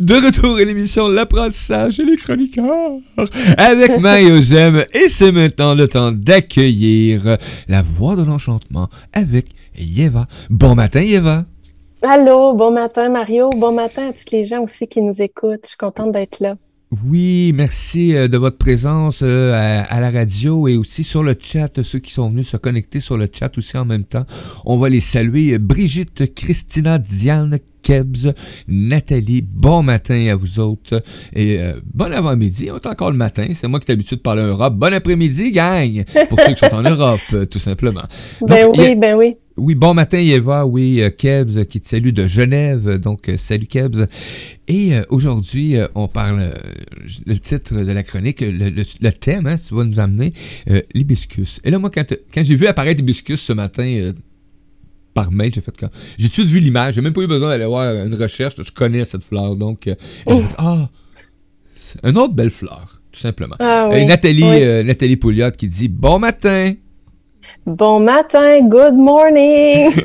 De retour à l'émission L'apprentissage et les chroniqueurs avec Mario Gem. Et c'est maintenant le temps d'accueillir la voix de l'enchantement avec Yeva. Bon matin, Yeva. Allô, bon matin, Mario. Bon matin à tous les gens aussi qui nous écoutent. Je suis contente d'être là. Oui, merci euh, de votre présence euh, à, la radio et aussi sur le chat, ceux qui sont venus se connecter sur le chat aussi en même temps. On va les saluer. Brigitte, Christina, Diane, Kebs, Nathalie, bon matin à vous autres. Et euh, bon avant-midi, on est encore le matin. C'est moi qui l'habitude de parler en Europe. Bon après-midi, gang! Pour ceux qui sont en Europe, tout simplement. ben oui, ben oui. Oui, bon matin Eva, oui, euh, Kebs qui te salue de Genève, donc euh, salut Kebs. Et euh, aujourd'hui, on parle, le titre de la chronique, le, thème, hein, tu vas nous amener, l'hibiscus. Et là, moi, quand, quand j'ai vu apparaître l'hibiscus ce matin par mail, j'ai fait comme, j'ai tout de vu l'image, j'ai même pas eu besoin d'aller voir une recherche, je connais cette fleur, donc j'ai fait, ah, une autre belle fleur, tout simplement. Ah et Nathalie, Nathalie Pouliot qui dit, bon matin. Bon matin, good morning.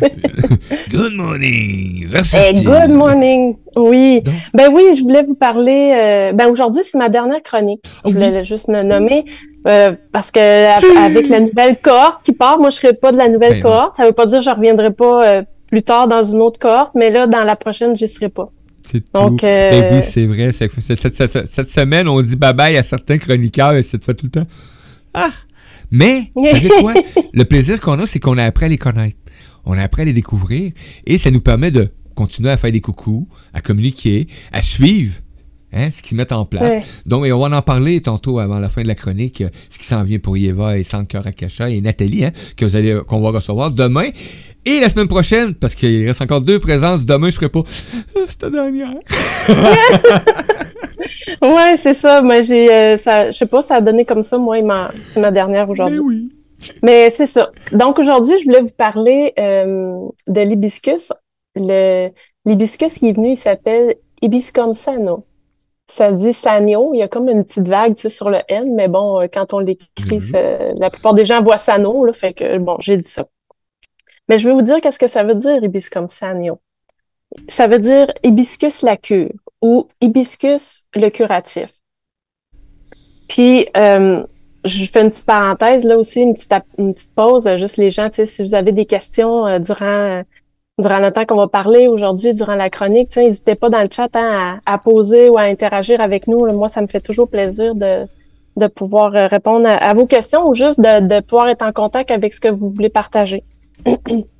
good morning. Hey, good morning. Oui. Ben oui, je voulais vous parler. Euh, ben aujourd'hui, c'est ma dernière chronique. Je voulais juste le nommer euh, parce que avec la nouvelle cohorte qui part, moi je serai pas de la nouvelle ben cohorte. Ça veut pas dire que je reviendrai pas euh, plus tard dans une autre cohorte, mais là dans la prochaine, j'y serai pas. C'est Donc, ben oui, c'est vrai. Cette, cette, semaine, on dit bye bye à certains chroniqueurs et cette fois tout le temps. Ah, mais, vous savez quoi? le plaisir qu'on a, c'est qu'on a appris à les connaître. On a appris à les découvrir et ça nous permet de continuer à faire des coucous, à communiquer, à suivre hein, ce qu'ils mettent en place. Donc, on va en parler tantôt avant la fin de la chronique, euh, ce qui s'en vient pour Yeva et Sankar Akasha et Nathalie, hein, que vous allez, qu'on va recevoir demain. Et la semaine prochaine, parce qu'il reste encore deux présences, demain je ferai pas. C'est la dernière. ouais, c'est ça. Mais j'ai, euh, ça, je sais pas, ça a donné comme ça. Moi, c'est ma dernière aujourd'hui. Mais oui. Mais c'est ça. Donc aujourd'hui, je voulais vous parler euh, de l'hibiscus. Le, l'hibiscus qui est venu, il s'appelle Hibiscum sano. Ça dit sanio. Il y a comme une petite vague tu sais, sur le N, mais bon, euh, quand on l'écrit, mm-hmm. la plupart des gens voient sano, là, fait que bon, j'ai dit ça. Mais je vais vous dire qu'est-ce que ça veut dire hibiscum sanio. Ça veut dire hibiscus la cure ou hibiscus le curatif. Puis, euh, je fais une petite parenthèse là aussi, une petite, pause, juste les gens, si vous avez des questions euh, durant, durant le temps qu'on va parler aujourd'hui, durant la chronique, n'hésitez pas dans le chat hein, à, poser ou à interagir avec nous. Moi, ça me fait toujours plaisir de, de pouvoir euh, répondre à, vos questions ou juste de, de pouvoir être en contact avec ce que vous voulez partager.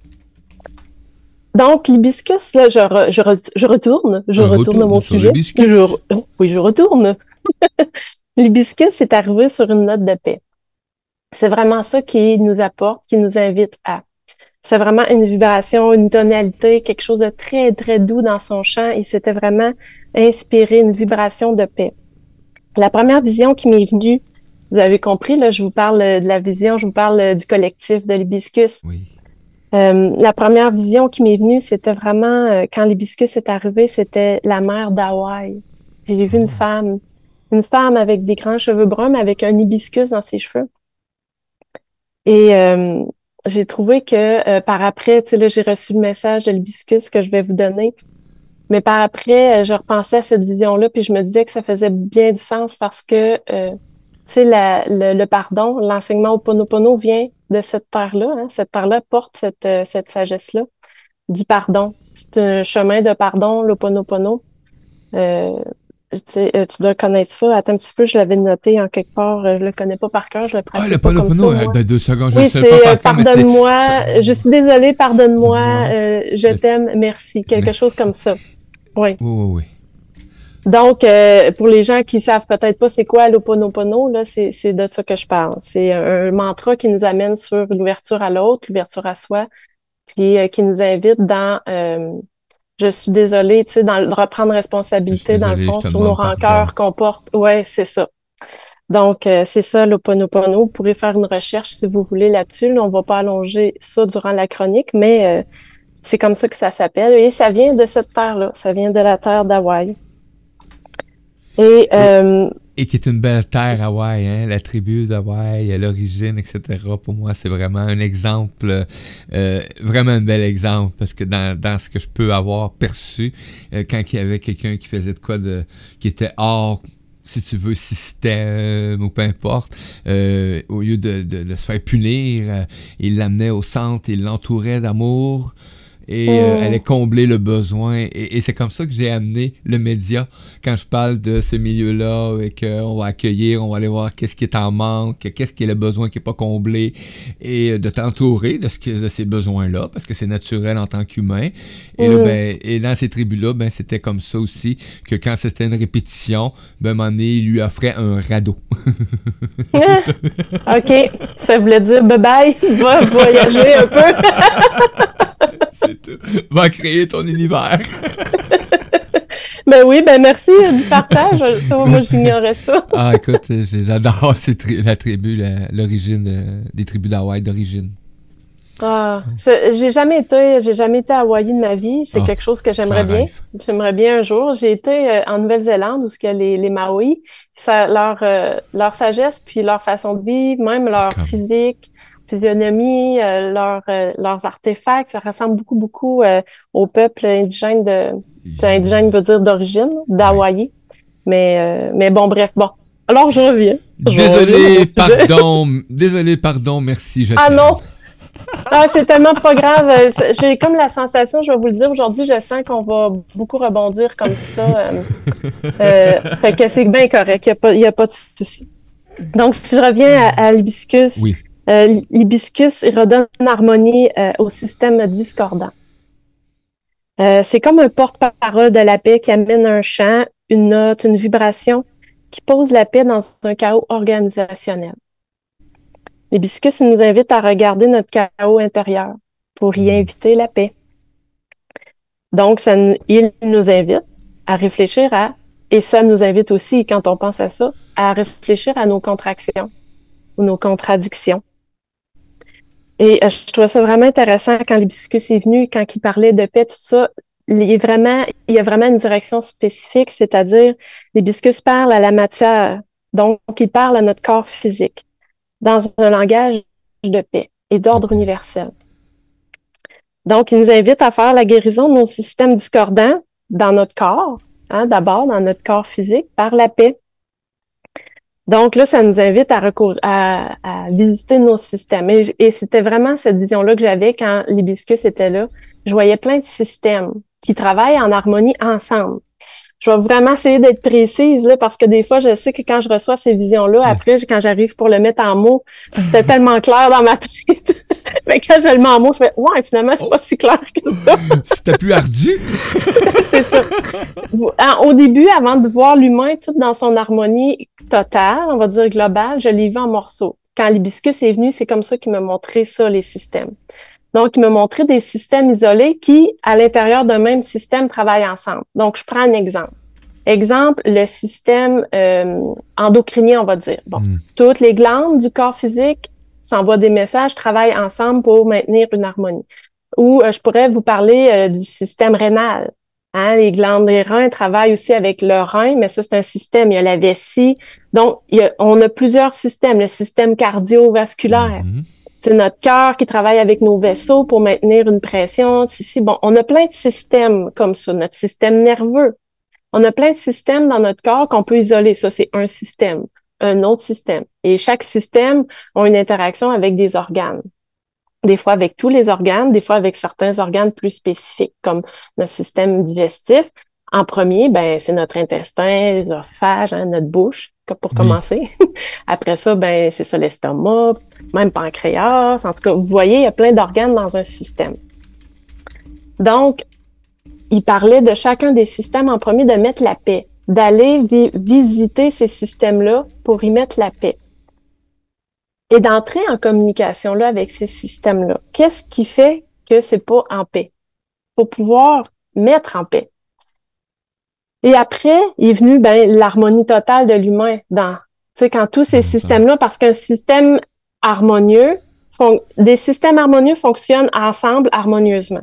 Donc, l'hibiscus, là, je, je, je, retourne, je retourne à mon sujet. oui, je retourne. l'hibiscus est arrivé sur une note de paix. C'est vraiment ça qui nous apporte, qui nous invite à. C'est vraiment une vibration, une tonalité, quelque chose de très, très doux dans son chant. Il s'était vraiment inspiré une vibration de paix. La première vision qui m'est venue, vous avez compris, là, je vous parle de la vision, je vous parle du collectif de l'hibiscus. Oui. Euh, la première vision qui m'est venue, c'était vraiment euh, quand l'hibiscus est arrivé, c'était la mer d'Hawaï. J'ai vu une oh. femme, une femme avec des grands cheveux bruns, mais avec un hibiscus dans ses cheveux. Et euh, j'ai trouvé que par après, tu sais, là, j'ai reçu le message de l'hibiscus que je vais vous donner. Mais par après, je repensais à cette vision-là, puis je me disais que ça faisait bien du sens parce que, sais, le, le, pardon, l'enseignement au Ponopono vient de cette terre-là. Hein. Cette terre-là porte cette, euh, cette sagesse-là du pardon. C'est un chemin de pardon, l'Oponopono. Euh, euh, tu dois connaître ça. Attends un petit peu, je l'avais noté en quelque part. Je le connais pas par cœur, je le pratique ah, le pas comme ça. Ben, deux secondes, je oui, c'est pardonne-moi, je suis désolée, pardonne-moi, je, t'aime, merci. Quelque chose comme ça. Oui. Oui, oui, oui. Donc, euh, pour les gens qui savent peut-être pas c'est quoi l'Oponopono, là, c'est, c'est de ça que je parle. C'est un, mantra qui nous amène sur l'ouverture à l'autre, l'ouverture à soi, puis euh, qui nous invite dans euh, je suis désolée, tu sais, dans le reprendre responsabilité, dans le fond, sur nos rancœurs qu'on porte. Ouais, c'est ça. Donc, c'est ça l'Oponopono. Vous pourrez faire une recherche si vous voulez là-dessus. on va pas allonger ça durant la chronique, mais c'est comme ça que ça s'appelle. Et ça vient de cette terre-là. Ça vient de la terre d'Hawaï. Et, euh, et qui est une belle terre, Hawaï, hein, la tribu d'Hawaï, l'origine, etc. Pour moi, c'est vraiment un exemple, euh, vraiment un bel exemple, parce que dans, dans ce que je peux avoir perçu, euh, quand il y avait quelqu'un qui faisait de quoi de, qui était hors si tu veux, système ou peu importe, euh, au lieu de, de, de, se faire punir, euh, il l'amenait au centre, il l'entourait d'amour, et euh, Oh. elle est combler le besoin. Et, et c'est comme ça que j'ai amené le média quand je parle de ce milieu-là et qu'on va accueillir, on va aller voir qu'est-ce qui est en manque, qu'est-ce qui est le besoin qui est pas comblé et de t'entourer de, ce que- de ces besoins-là parce que c'est naturel en tant qu'humain. Et, là, ben, et dans ces tribus-là, ben, c'était comme ça aussi que quand c'était une répétition, ben, il lui offrait un radeau. OK. Ça voulait dire bye-bye, va voyager un peu. Va créer ton univers. Ben oui, ben merci euh, du partage. Ça, moi, j'ignorais ça. Ah, écoute, euh, j'adore tri- la tribu, l'origine, euh, des tribus d'Hawaï d'origine. Ah, j'ai jamais été, j'ai jamais été à Hawaï de ma vie. C'est Ah, quelque chose que j'aimerais bien. J'aimerais bien un jour. J'ai été en Nouvelle-Zélande où ce que les, les Maoris, ça, leur, euh, leur sagesse, puis leur façon de vivre, même leur Comme. physique, physionomie, euh, leur, euh, leurs artefacts, ça ressemble beaucoup, beaucoup euh, au peuple indigène de, indigène veut dire d'origine, d'Hawaï. Mais, mais bon, bref, bon. Alors, je reviens. Je Désolé, pardon, désolé, pardon, merci, Ah non! Ah, c'est tellement pas grave. J'ai comme la sensation, je vais vous le dire aujourd'hui, je sens qu'on va beaucoup rebondir comme ça. fait que c'est bien correct, il n'y a, a pas de souci. Donc, si je reviens à, à l'hibiscus, Oui. Euh, l'hibiscus redonne harmonie euh, au système discordant. Euh, c'est comme un porte-parole de la paix qui amène un chant, une note, une vibration qui pose la paix dans un chaos organisationnel. L'hibiscus nous invite à regarder notre chaos intérieur pour y inviter la paix. Donc, il nous invite à réfléchir à, et ça nous invite aussi, quand on pense à ça, à réfléchir à nos contractions ou nos contradictions. Et euh, je trouvais ça vraiment intéressant quand l'hibiscus est venu, quand il parlait de paix, tout ça. Il, est vraiment, il y a vraiment une direction spécifique, c'est-à-dire l'hibiscus parle à la matière, donc il parle à notre corps physique dans un langage de paix et d'ordre universel. Donc, il nous invite à faire la guérison de nos systèmes discordants dans notre corps, hein, d'abord dans notre corps physique, par la paix. Donc là, ça nous invite à, à, à visiter nos systèmes. Et, et c'était vraiment cette vision-là que j'avais quand l'hibiscus était là. Je voyais plein de systèmes qui travaillent en harmonie ensemble. Je vais vraiment essayer d'être précise là, parce que des fois, je sais que quand je reçois ces visions-là, après, quand j'arrive pour le mettre en mots, c'était tellement clair dans ma tête. Mais quand je le mets en mots, je fais Ouais, finalement, c'est pas si clair que ça. C'était plus ardu. c'est ça. Au début, avant de voir l'humain tout dans son harmonie totale, on va dire globale, je l'ai vu en morceaux. Quand l'hibiscus est venu, c'est comme ça qu'il m'a montré ça, les systèmes. Donc, il m'a montré des systèmes isolés qui, à l'intérieur d'un même système, travaillent ensemble. Donc, je prends un exemple. Exemple, le système euh, endocrinien, on va dire. Bon, Mm. toutes les glandes du corps physique s'envoient des messages, travaillent ensemble pour maintenir une harmonie. Ou euh, je pourrais vous parler euh, du système rénal. Hein, les glandes des reins travaillent aussi avec le rein, mais ça, c'est un système. Il y a la vessie. Donc, il y a- on a plusieurs systèmes. Le système cardiovasculaire, Mhm. C'est notre cœur qui travaille avec nos vaisseaux pour maintenir une pression. Si, bon, on a plein de systèmes comme ça. Notre système nerveux. On a plein de systèmes dans notre corps qu'on peut isoler. Ça, c'est un système, un autre système. Et chaque système a une interaction avec des organes. Des fois avec tous les organes, des fois avec certains organes plus spécifiques, comme notre système digestif. En premier, ben, c'est notre intestin, l'œsophage, hein, notre bouche, pour Oui. commencer. Après ça, ben, c'est ça l'estomac, même pancréas. En tout cas, vous voyez, il y a plein d'organes dans un système. Donc, il parlait de chacun des systèmes en premier de mettre la paix, d'aller vi- visiter ces systèmes-là pour y mettre la paix. Et d'entrer en communication là avec ces systèmes-là. Qu'est-ce qui fait que c'est pas en paix? Pour pouvoir mettre en paix. Et après, il est venu ben, l'harmonie totale de l'humain dans, tu sais, quand tous ces Mhm. systèmes-là, parce qu'un système harmonieux, des systèmes harmonieux fonctionnent ensemble harmonieusement.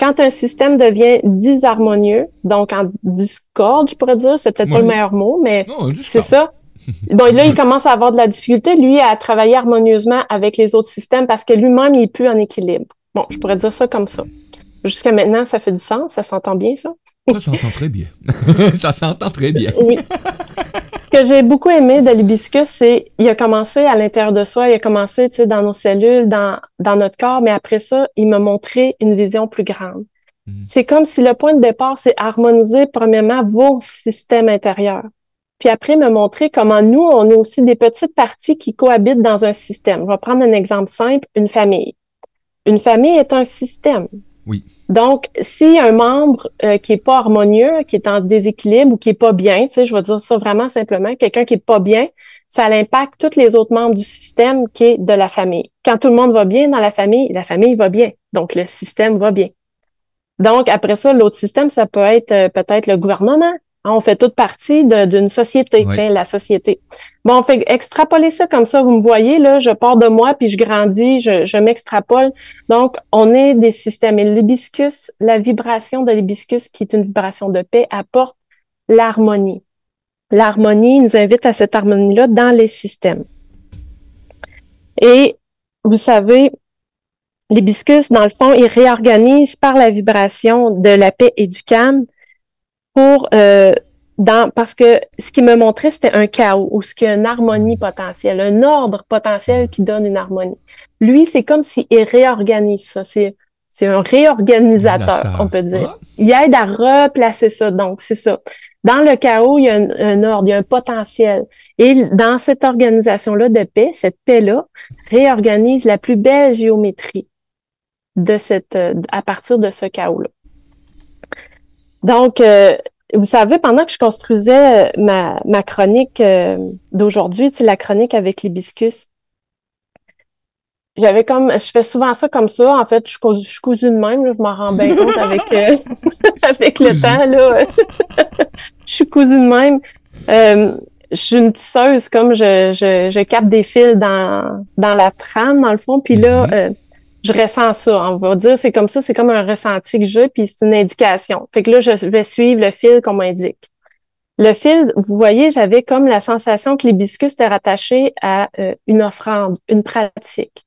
quand un système devient disharmonieux, donc en discorde, je pourrais dire, c'est peut-être pas le meilleur mot, mais c'est ça. Donc là, il commence à avoir de la difficulté, lui, à travailler harmonieusement avec les autres systèmes parce que lui-même, il est plus en équilibre. Bon, je pourrais dire ça comme ça. Jusqu'à maintenant, ça fait du sens, ça s'entend bien, ça? Ça s'entend très bien. ça s'entend très bien. oui. Ce que j'ai beaucoup aimé de l'hibiscus, c'est il a commencé à l'intérieur de soi, il a commencé dans nos cellules, dans, dans notre corps, mais après ça, il m'a montré une vision plus grande. Mhm. C'est comme si le point de départ, c'est harmoniser premièrement vos systèmes intérieurs. Puis après, me montrer comment nous, on est aussi des petites parties qui cohabitent dans un système. Je vais prendre un exemple simple, une famille. Une famille est un système. Oui. Donc, si un membre euh, qui est pas harmonieux, qui est en déséquilibre ou qui est pas bien, tu sais, je vais dire ça vraiment simplement, quelqu'un qui est pas bien, ça impacte tous les autres membres du système qui est de la famille. Quand tout le monde va bien dans la famille, la famille va bien. Donc, le système va bien. Donc, après ça, l'autre système, ça peut être euh, peut-être le gouvernement, on fait toute partie d'une société, tiens, la société. Bon, on fait extrapoler ça comme ça, vous me voyez, là, je pars de moi, puis je grandis, je, je m'extrapole. Donc, on est des systèmes. Et l'hibiscus, la vibration de l'hibiscus, qui est une vibration de paix, apporte l'harmonie. L'harmonie nous invite à cette harmonie-là dans les systèmes. Et vous savez, l'hibiscus, dans le fond, il réorganise par la vibration de la paix et du calme pour euh, dans parce que ce qui me montrait c'était un chaos ou ce qui a une harmonie potentielle, un ordre potentiel qui donne une harmonie. Lui, c'est comme s'il réorganise ça. C'est c'est un réorganisateur, on peut dire. Il aide à replacer ça. Donc, c'est ça. Dans le chaos, il y a un, ordre, il y a un potentiel. Et dans cette organisation-là de paix, cette paix-là réorganise la plus belle géométrie de cette, à partir de ce chaos-là. Donc, euh, vous savez, pendant que je construisais euh, ma, ma chronique euh, d'aujourd'hui, tu sais, la chronique avec l'hibiscus, j'avais comme, je fais souvent ça comme ça. En fait, je, je suis cousue de même, je m'en rends bien compte avec, avec le temps. Là. je suis cousue de même. je suis une tisseuse, comme je, je, je capte des fils dans, dans la trame, dans le fond. Puis là, mm-hmm je ressens ça. On va dire, c'est comme ça, c'est comme un ressenti que j'ai, puis c'est une indication. Fait que là, je vais suivre le fil qu'on m'indique. Le fil, vous voyez, j'avais comme la sensation que l'hibiscus était rattaché à euh, une offrande, une pratique.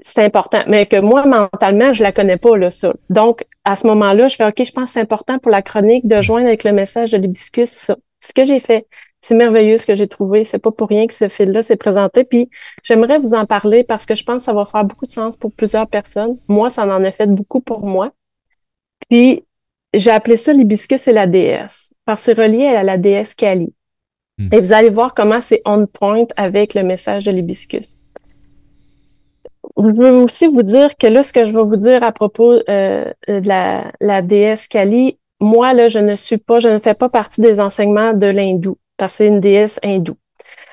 C'est important. Mais que moi, mentalement, je la connais pas, là, ça. Donc, à ce moment-là, je fais, OK, je pense que c'est important pour la chronique de joindre avec le message de l'hibiscus ça. Ce que j'ai fait c'est merveilleux ce que j'ai trouvé. C'est pas pour rien que ce fil-là s'est présenté. Puis j'aimerais vous en parler parce que je pense que ça va faire beaucoup de sens pour plusieurs personnes. Moi, ça en a fait beaucoup pour moi. Puis j'ai appelé ça l'hibiscus et la déesse parce que c'est relié à la déesse Kali. Hmm. Et vous allez voir comment c'est on point avec le message de l'hibiscus. Je veux aussi vous dire que là, ce que je vais vous dire à propos euh, de la, la déesse Kali, moi, là, je ne suis pas, je ne fais pas partie des enseignements de l'hindou parce que c'est une déesse hindoue.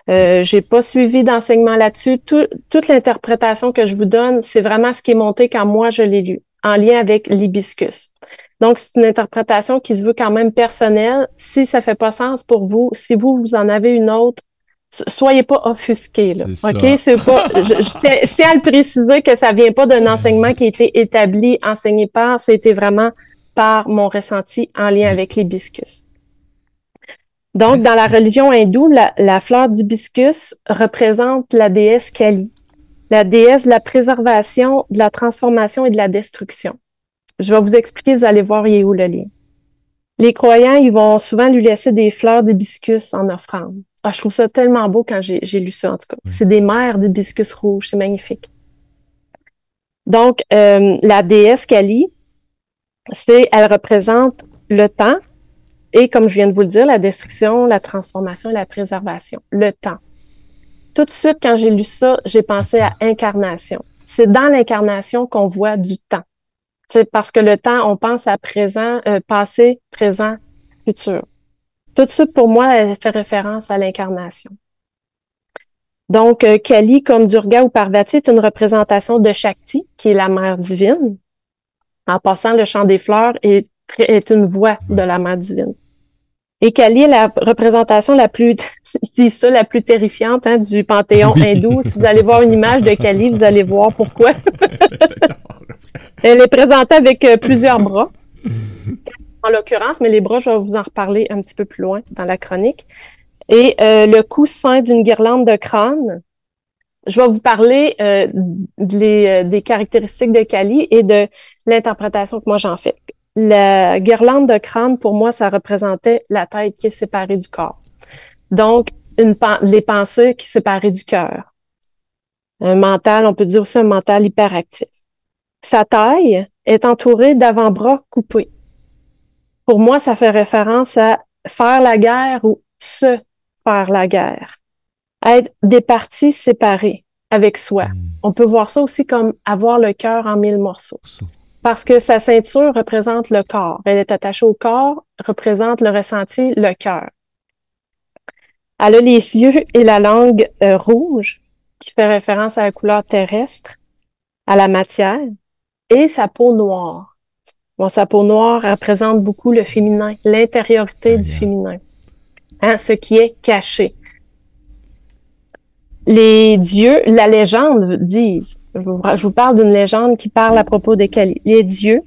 Euh, j'ai pas suivi d'enseignement là-dessus. toute l'interprétation que je vous donne, c'est vraiment ce qui est monté quand moi je l'ai lu, en lien avec l'hibiscus. Donc, c'est une interprétation qui se veut quand même personnelle. Si ça fait pas sens pour vous, si vous, vous en avez une autre, soyez pas offusqués. Là. OK? C'est pas. Je, tiens, à le préciser que ça vient pas d'un enseignement qui a été établi, enseigné par, c'était vraiment par mon ressenti en lien avec l'hibiscus. Donc, dans la religion hindoue, la, fleur d'hibiscus représente la déesse Kali, la déesse de la préservation, de la transformation et de la destruction. Je vais vous expliquer, vous allez voir, il est où le lien. Les croyants, ils vont souvent lui laisser des fleurs d'hibiscus en offrande. Ah, je trouve ça tellement beau quand j'ai lu ça, en tout cas. C'est des mers d'hibiscus rouge, c'est magnifique. Donc, euh, la déesse Kali, c'est, elle représente le temps, et comme je viens de vous le dire, la destruction, la transformation la préservation, le temps. Tout de suite, quand j'ai lu ça, j'ai pensé à incarnation. C'est dans l'incarnation qu'on voit du temps. C'est parce que le temps, on pense à présent, euh, passé, présent, futur. Tout de suite, pour moi, elle fait référence à l'incarnation. Donc, euh, Kali, comme Durga ou Parvati, est une représentation de Shakti, qui est la mère divine. En passant, le chant des fleurs est, est une voix de la mère divine. Et Kali est la représentation la plus, je ça, la plus terrifiante hein, du panthéon hindou? Si vous allez voir une image de Kali, vous allez voir pourquoi. Elle est présentée avec euh, plusieurs bras, en l'occurrence, mais les bras, je vais vous en reparler un petit peu plus loin dans la chronique. Et euh, le coussin d'une guirlande de crâne. Je vais vous parler euh, des caractéristiques de Kali et de l'interprétation que moi j'en fais. La guirlande de crâne, pour moi, ça représentait la tête qui est séparée du corps. Donc, une, les pensées qui séparaient du cœur. Un mental, on peut dire aussi un mental hyperactif. Sa taille est entourée d'avant-bras coupés. Pour moi, ça fait référence à faire la guerre ou se faire la guerre. Être des parties séparées avec soi. Hmm. On peut voir ça aussi comme avoir le cœur en mille morceaux. Parce que sa ceinture représente le corps. Elle est attachée au corps, représente le ressenti, le cœur. Elle a les yeux et la langue euh, rouge, qui fait référence à la couleur terrestre, à la matière, et sa peau noire. Bon, sa peau noire représente beaucoup le féminin, l'intériorité du féminin, hein, ce qui est caché. Les dieux, la légende disent, je vous parle d'une légende qui parle à propos des Kali. Les dieux,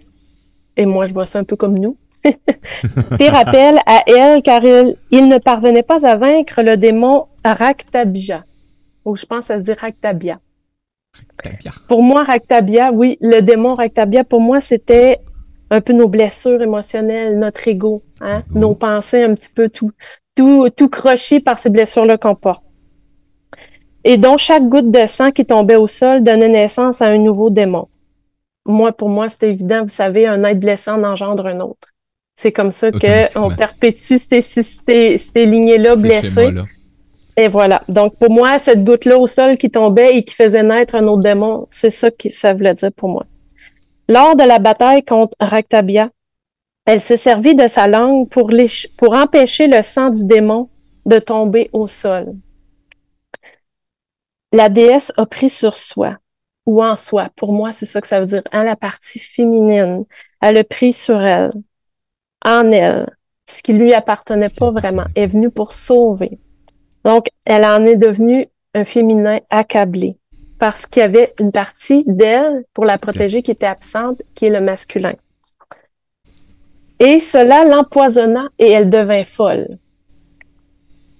et moi je vois ça un peu comme nous, Fait rappel à elle car il, ne parvenait pas à vaincre le démon Raktabia. Ou je pense à se dire Raktabia. Pour moi, Raktabia, oui, le démon Raktabia, pour moi, c'était un peu nos blessures émotionnelles, notre ego, hein, nos pensées un petit peu tout, tout, tout croché par ces blessures-là qu'on porte. Et dont chaque goutte de sang qui tombait au sol donnait naissance à un nouveau démon. Moi, pour moi, c'était évident, vous savez, un être blessé en engendre un autre. C'est comme ça qu'on perpétue ces, ces, ces lignées-là blessées. Et voilà. Donc, pour moi, cette goutte-là au sol qui tombait et qui faisait naître un autre démon, c'est ça que ça voulait dire pour moi. Lors de la bataille contre Raktabia, elle se servit de sa langue pour, les, pour empêcher le sang du démon de tomber au sol. La déesse a pris sur soi, ou en soi. Pour moi, c'est ça que ça veut dire. Hein, la partie féminine, elle a pris sur elle en elle, ce qui lui appartenait pas vraiment, est venue pour sauver. Donc, elle en est devenue un féminin accablé parce qu'il y avait une partie d'elle pour la protéger qui était absente, qui est le masculin. Et cela l'empoisonna et elle devint folle.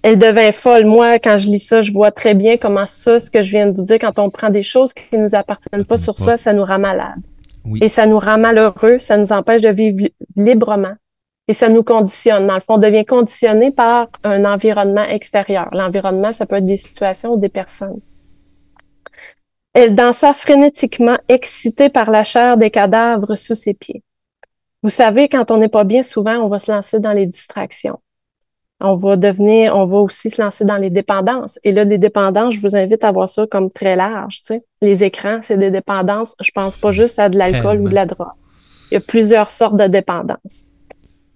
Elle devint folle. Moi, quand je lis ça, je vois très bien comment ça, ce que je viens de vous dire, quand on prend des choses qui ne nous appartiennent pas sur soi, ça nous rend malade. Et ça nous rend malheureux, ça nous empêche de vivre librement et ça nous conditionne. Dans le fond, on devient conditionné par un environnement extérieur. L'environnement, ça peut être des situations ou des personnes. Elle dansa frénétiquement, excitée par la chair des cadavres sous ses pieds. Vous savez, quand on n'est pas bien, souvent, on va se lancer dans les distractions. On va devenir, on va aussi se lancer dans les dépendances. Et là, des dépendances, je vous invite à voir ça comme très large. Tu sais. Les écrans, c'est des dépendances. Je pense pas juste à de l'alcool ou de la drogue. Il y a plusieurs sortes de dépendances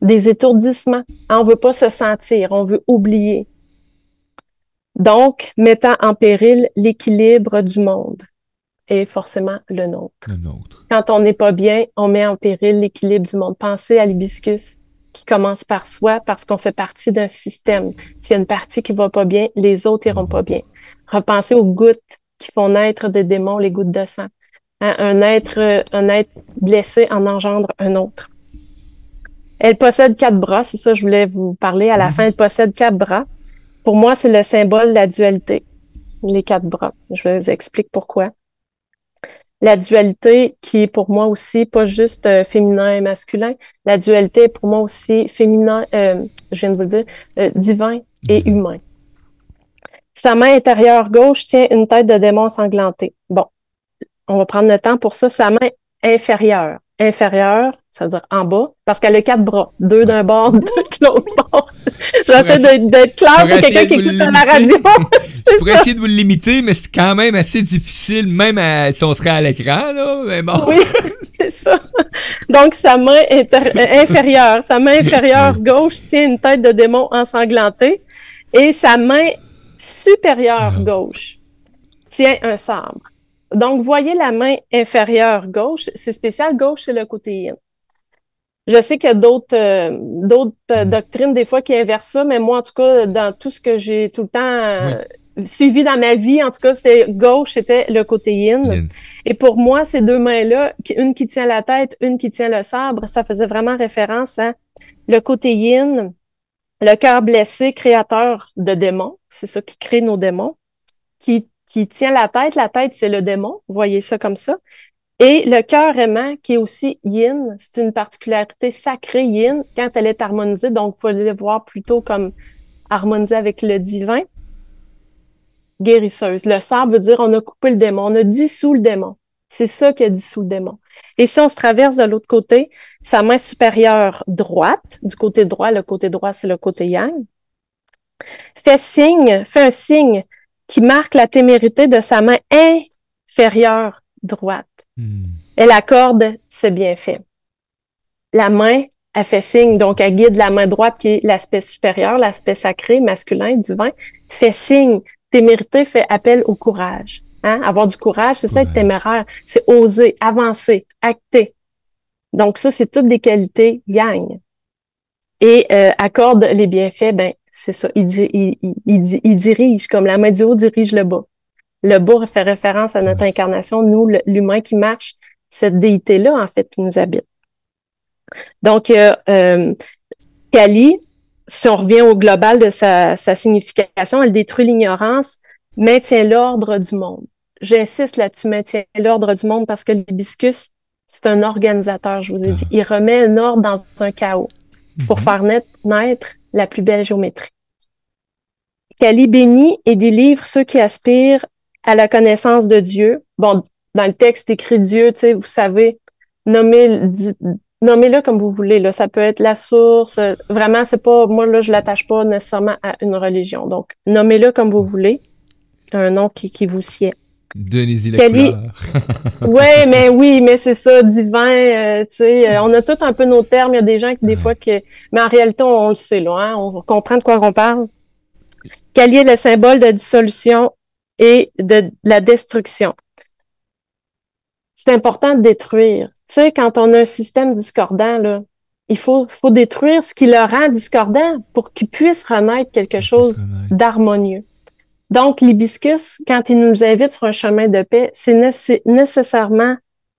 des étourdissements. On veut pas se sentir, on veut oublier. Donc, mettant en péril l'équilibre du monde et forcément le nôtre. Le nôtre. Quand on n'est pas bien, on met en péril l'équilibre du monde. Pensez à l'hibiscus qui commence par soi parce qu'on fait partie d'un système. S'il y a une partie qui va pas bien, les autres iront pas bien. Repensez aux gouttes qui font naître des démons, les gouttes de sang. Hein, un être, un être blessé en engendre un autre. Elle possède quatre bras, c'est ça que je voulais vous parler. À la mhm. fin, elle possède quatre bras. Pour moi, c'est le symbole de la dualité, les quatre bras. Je vous explique pourquoi. La dualité qui est pour moi aussi pas juste euh, féminin et masculin, la dualité est pour moi aussi féminin, euh, je viens de vous le dire, euh, divin et humain. Sa main intérieure gauche tient une tête de démon ensanglanté. Bon, on va prendre le temps pour ça. Sa main inférieure inférieure, ça veut dire en bas, parce qu'elle a quatre bras, deux d'un bord, deux de l'autre bord. J'essaie d'être clair pour quelqu'un qui écoute à la radio. je pourrais essayer de vous le limiter, mais c'est quand même assez difficile, même si on serait à l'écran, là, mais bon. Oui, c'est ça. Donc, sa main euh, inférieure, sa main inférieure gauche tient une tête de démon ensanglantée et sa main supérieure ah. gauche tient un sabre. Donc, voyez la main inférieure gauche. C'est spécial, gauche, c'est le côté yin. Je sais qu'il y a d'autres euh, d'autres euh, hmm. doctrines, des fois, qui inversent ça, mais moi, en tout cas, dans tout ce que j'ai tout le temps euh, suivi dans ma vie, en tout cas, c'était gauche, c'était le côté yin. Et pour moi, ces deux mains-là, une qui tient la tête, une qui tient le sabre, ça faisait vraiment référence à le côté yin, le cœur blessé, créateur de démons. C'est ça qui crée nos démons. Qui, qui tient la tête. La tête, c'est le démon. Vous voyez ça comme ça. Et le cœur aimant, qui est aussi yin, c'est une particularité sacrée yin quand elle est harmonisée. Donc, il faut le voir plutôt comme harmonisée avec le divin. Guérisseuse. Le sabre veut dire on a coupé le démon, on a dissous le démon. C'est ça qui a dissous le démon. Et si on se traverse de l'autre côté, sa main supérieure droite, du côté droit, le côté droit, c'est le côté yang, fait signe, fait un signe qui marque la témérité de sa main inférieure droite. Hmm. Elle accorde ses bienfaits. La main, elle fait signe, donc elle guide la main droite qui est l'aspect supérieur, l'aspect sacré, masculin, divin, fait signe. Témérité fait appel au courage. Hein? Avoir du courage, c'est ça être téméraire. C'est oser, avancer, acter. Donc ça, c'est toutes des qualités yang. Et euh, accorde les bienfaits, ben c'est ça. Il, il, il, il, dirige, comme la main du haut dirige le bas. Le bas fait référence à notre incarnation, nous, l'humain qui marche, cette déité-là, en fait, qui nous habite. Donc, euh, euh, Kali, si on revient au global de sa, sa signification, elle détruit l'ignorance, maintient l'ordre du monde. J'insiste là-dessus, maintient l'ordre du monde parce que l'hibiscus, c'est un organisateur, je vous ai dit. Il remet un ordre dans un chaos pour mhm. faire naître la plus belle géométrie. Kali bénit et délivre ceux qui aspirent à la connaissance de Dieu. Bon, dans le texte écrit Dieu, tu sais, vous savez, nommez, nommez-le comme vous voulez. Là. Ça peut être la source. Vraiment, c'est pas, moi, là, je l'attache pas nécessairement à une religion. Donc, nommez-le comme vous voulez. Un nom qui, qui vous sied. Donnez-y la couleur. ouais, mais oui, mais c'est ça, divin, euh, tu sais, euh, on a tous un peu nos termes, il y a des gens qui des fois que mais en réalité on, le sait là, hein, on comprend de quoi on parle. Kali est le symbole de dissolution et de, la destruction. C'est important de détruire. Tu sais, quand on a un système discordant, là, il faut, faut détruire ce qui le rend discordant pour qu'il puisse renaître quelque chose d'harmonieux. Donc, l'hibiscus, quand il nous invite sur un chemin de paix, c'est nécessairement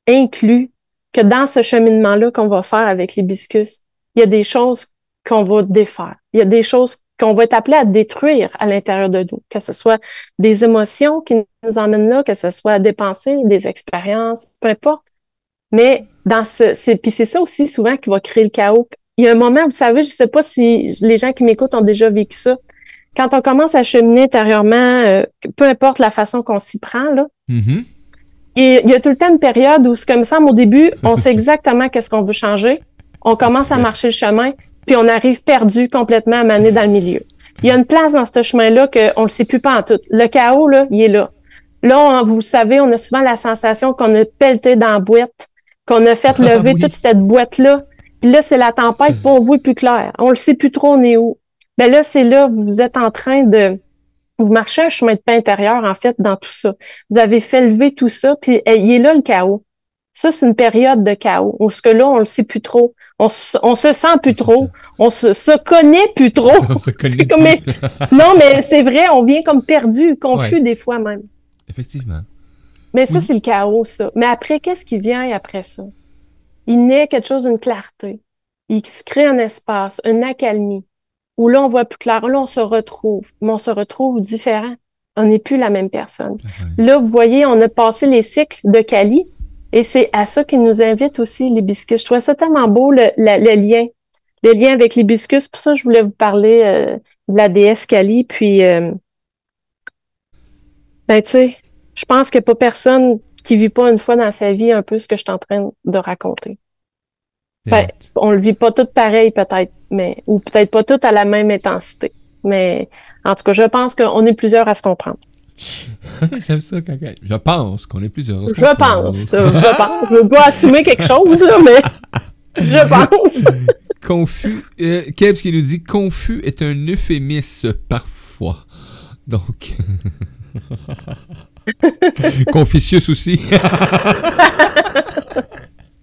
inclus que dans ce cheminement-là qu'on va faire avec l'hibiscus, il y a des choses qu'on va défaire. Il y a des choses qu'on va être appelé à détruire à l'intérieur de nous, que ce soit des émotions qui nous emmènent là, que ce soit des pensées, des expériences, peu importe. Mais dans ce, c'est, puis c'est ça aussi souvent qui va créer le chaos. Il y a un moment, vous savez, je sais pas si les gens qui m'écoutent ont déjà vécu ça. Quand on commence à cheminer intérieurement, euh, peu importe la façon qu'on s'y prend, là, mm-hmm. il y a tout le temps une période où, comme ça, au début, on sait exactement qu'est-ce qu'on veut changer. On commence à marcher le chemin, puis on arrive perdu complètement à maner dans le milieu. Il y a une place dans ce chemin-là qu'on ne le sait plus pas en tout. Le chaos, là, il est là. Là, vous savez, on a souvent la sensation qu'on a pelleté dans la boîte, qu'on a fait ah lever toute cette boîte-là. Puis là, c'est la tempête, on voit plus clair. On le sait plus trop, on est où. Ben là, c'est là, vous êtes en train de... Vous marchez un chemin de paix intérieur, en fait, dans tout ça. Vous avez fait lever tout ça, puis il est là, le chaos. Ça, c'est une période de chaos. Où ce que là, on le sait plus trop. On, on se sent plus trop. On se, se connaît plus trop. on se connaît comme, non, mais c'est vrai, on vient comme perdu, confus des fois même. Effectivement. Mais ça, c'est le chaos, ça. Mais après, qu'est-ce qui vient après ça? Il naît quelque chose d'une clarté. Il se crée un espace, une accalmie, où là, on voit plus clair. Là, on se retrouve. Mais on se retrouve différent. On n'est plus la même personne. Là, vous voyez, on a passé les cycles de Kali, et c'est à ça qu'il nous invite aussi l'hibiscus. Je trouvais ça tellement beau, le, lien. Le lien avec l'hibiscus. Pour ça, je voulais vous parler euh, de la déesse Kali. Puis, euh, ben, tu sais, je pense qu'il n'y a pas personne qui vit pas une fois dans sa vie un peu ce que je suis en train de raconter. Ben, on le vit pas tout pareil, peut-être, mais, ou peut-être pas tout à la même intensité. Mais, en tout cas, je pense qu'on est plusieurs à se comprendre. J'aime ça quand Je pense qu'on est plusieurs. Je pense, je pense. Je dois assumer quelque chose, là, mais je pense. confus. Euh, Kebs qui nous dit confus est un euphémisme parfois. Donc. Confucius aussi.